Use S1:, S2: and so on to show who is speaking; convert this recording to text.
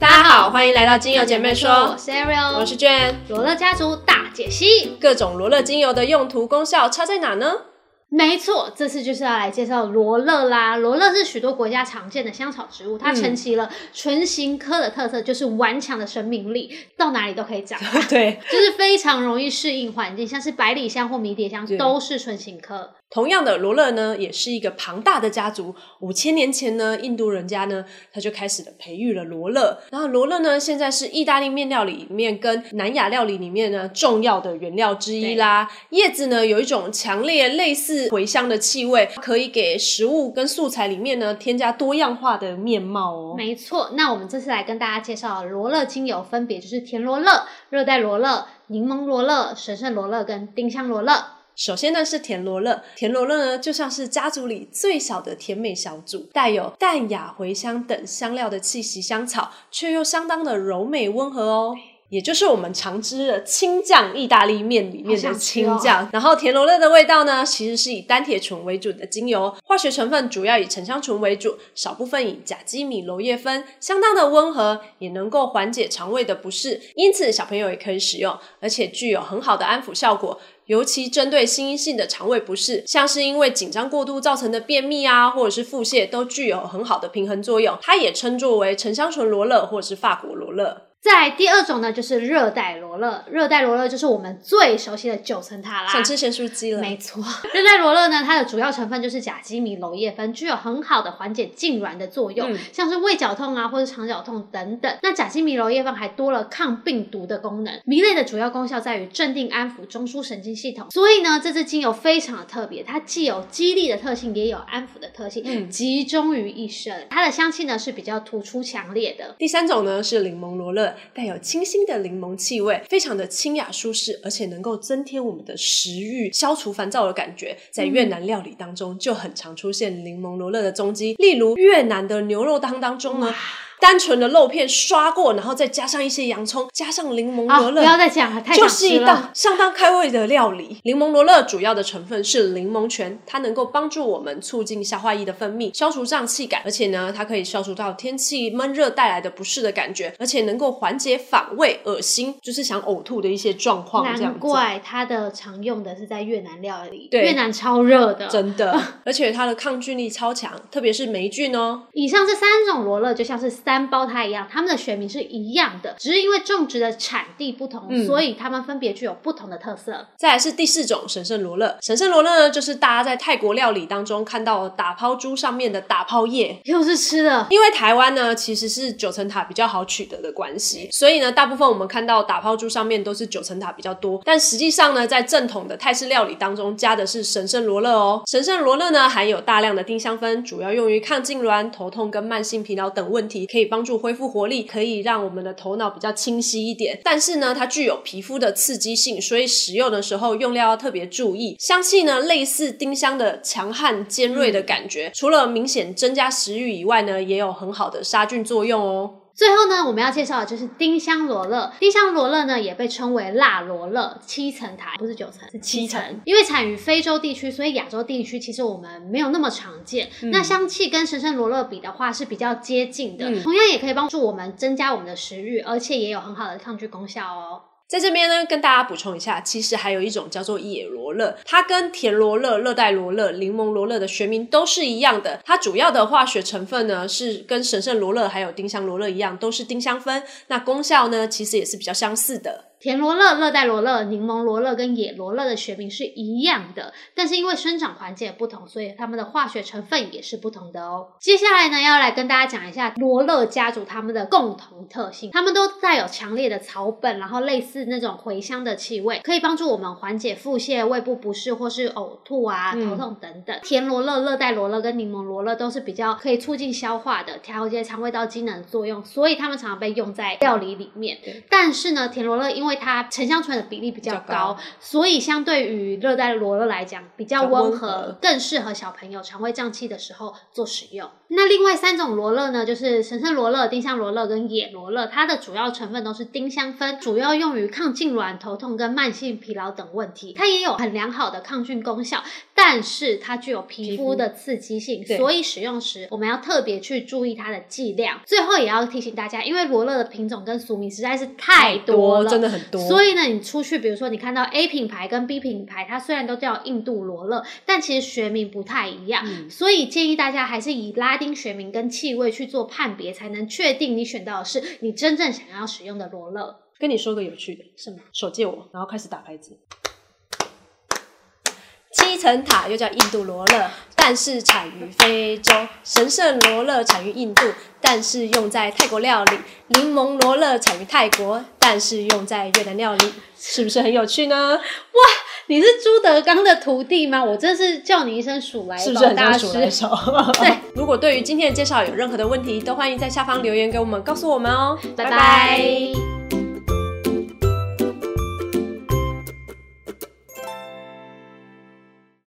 S1: 大家好，欢迎来到精油姐妹说，
S2: 我是 Ariel，
S1: 我是娟。
S2: 罗勒家族大解析，
S1: 各种罗勒精油的用途功效差在哪呢？
S2: 没错，这次就是要来介绍罗勒啦。罗勒是许多国家常见的香草植物，它承袭了唇形科的特色，就是顽强的生命力，到哪里都可以长。
S1: 对，
S2: 就是非常容易适应环境，像是百里香或迷迭香都是唇形科。
S1: 同样的，罗勒呢，也是一个庞大的家族。五千年前呢，印度人家呢，他就开始了培育了罗勒。然后罗勒呢，现在是意大利面料理里面跟南亚料理里面呢重要的原料之一啦。叶子呢，有一种强烈类似茴香的气味，可以给食物跟素材里面呢添加多样化的面貌哦。
S2: 没错，那我们这次来跟大家介绍罗勒精油，分别就是甜罗勒、热带罗勒、柠檬罗勒、神圣罗勒跟丁香罗勒。
S1: 首先呢是甜罗勒，甜罗勒呢就像是家族里最小的甜美小组，带有淡雅、茴香等香料的气息香草，却又相当的柔美温和哦。也就是我们常知的青酱意大利面里面的青酱。然后甜罗勒的味道呢，其实是以单铁醇为主的精油，化学成分主要以沉香醇为主，少部分以甲基米柔叶酚，相当的温和，也能够缓解肠胃的不适，因此小朋友也可以使用，而且具有很好的安抚效果。尤其针对心因性的肠胃不适，像是因为紧张过度造成的便秘啊，或者是腹泻，都具有很好的平衡作用。它也称作为沉香醇罗勒或者是法国罗勒。
S2: 在第二种呢，就是热带罗勒。热带罗勒就是我们最熟悉的九层塔啦，
S1: 想吃咸酥鸡了。
S2: 没错，热带罗勒呢，它的主要成分就是甲基米娄叶酚，具有很好的缓解痉挛的作用，像是胃绞痛啊，或者肠绞痛等等。那甲基米娄叶酚还多了抗病毒的功能。醚类的主要功效在于镇定安抚中枢神经系统，所以呢，这支精油非常的特别，它既有激励的特性，也有安抚的特性，嗯集中于一身。它的香气呢是比较突出强烈的。
S1: 第三种呢是柠檬罗勒。带有清新的柠檬气味，非常的清雅舒适，而且能够增添我们的食欲，消除烦躁的感觉。在越南料理当中就很常出现柠檬罗勒的踪迹，例如越南的牛肉汤当中呢。单纯的肉片刷过，然后再加上一些洋葱，加上柠檬罗勒，
S2: 不要再讲了，太
S1: 就是一道相当开胃的料理。柠檬罗勒主要的成分是柠檬醛，它能够帮助我们促进消化液的分泌，消除胀气感，而且呢，它可以消除到天气闷热带来的不适的感觉，而且能够缓解反胃、恶心，就是想呕吐的一些状况。
S2: 难怪它的常用的是在越南料理，越南超热的，
S1: 真的，而且它的抗菌力超强，特别是霉菌哦。
S2: 以上这三种罗勒就像是。三胞胎一样，他们的学名是一样的，只是因为种植的产地不同，所以它们分别具有不同的特色。
S1: 再来是第四种神圣罗勒，神圣罗勒呢，就是大家在泰国料理当中看到打抛珠上面的打抛叶，
S2: 又是吃的。
S1: 因为台湾呢其实是九层塔比较好取得的关系，所以呢大部分我们看到打抛珠上面都是九层塔比较多，但实际上呢在正统的泰式料理当中加的是神圣罗勒哦。神圣罗勒呢含有大量的丁香酚，主要用于抗痉挛、头痛跟慢性疲劳等问题。可以可以帮助恢复活力，可以让我们的头脑比较清晰一点。但是呢，它具有皮肤的刺激性，所以使用的时候用料要特别注意。香气呢，类似丁香的强悍尖锐的感觉，除了明显增加食欲以外呢，也有很好的杀菌作用哦。
S2: 最后呢，我们要介绍的就是丁香罗勒。丁香罗勒呢，也被称为辣罗勒，七层塔不是九层，是七层。因为产于非洲地区，所以亚洲地区其实我们没有那么常见。那香气跟神圣罗勒比的话是比较接近的，同样也可以帮助我们增加我们的食欲，而且也有很好的抗菌功效哦。
S1: 在这边呢，跟大家补充一下，其实还有一种叫做野罗勒，它跟甜罗勒、热带罗勒、柠檬罗勒的学名都是一样的。它主要的化学成分呢，是跟神圣罗勒还有丁香罗勒一样，都是丁香酚。那功效呢，其实也是比较相似的。
S2: 甜罗勒、热带罗勒、柠檬罗勒跟野罗勒的学名是一样的，但是因为生长环境不同，所以它们的化学成分也是不同的哦。接下来呢，要来跟大家讲一下罗勒家族它们的共同特性，它们都带有强烈的草本，然后类似那种茴香的气味，可以帮助我们缓解腹泻、胃部不适或是呕吐啊、头痛等等。甜罗勒、热带罗勒跟柠檬罗勒都是比较可以促进消化的，调节肠胃道机能作用，所以它们常常被用在料理里面。但是呢，甜罗勒因为为它沉香醇的比例比较高，所以相对于热带罗勒来讲比较
S1: 温
S2: 温和
S1: 和，
S2: 更适合小朋友肠胃胀气的时候做使用。那另外三种罗勒呢，就是神圣罗勒、丁香罗勒跟野罗勒，它的主要成分都是丁香酚，主要用于抗痉挛、头痛跟慢性疲劳等问题。它也有很良好的抗菌功效，但是它具有皮
S1: 肤
S2: 的刺激性，所以使用时我们要特别去注意它的剂量。最后也要提醒大家，因为罗勒的品种跟俗名实在是太多了，
S1: 真的很多。
S2: 所以呢，你出去，比如说你看到 A 品牌跟 B 品牌，它虽然都叫印度罗勒，但其实学名不太一样。
S1: 嗯
S2: 所以建议大家还是以拉丁学名跟气味去做判别，才能确定你选到的是你真正想要使用的罗勒。
S1: 跟你说个有趣的，
S2: 什么？
S1: 手借我，然后开始打牌子。七层塔又叫印度罗勒，但是产于非洲；神圣罗勒产于印度，但是用在泰国料理；柠檬罗勒产于泰国，但是用在越南料理，是不是很有趣呢？
S2: 哇你是朱德刚的徒弟吗？我真是叫你一声数来
S1: 是不是很
S2: 大
S1: 像数来
S2: 师。
S1: 手？
S2: 对。
S1: 如果对于今天的介绍有任何的问题，都欢迎在下方留言给我们，告诉我们哦。
S2: 拜拜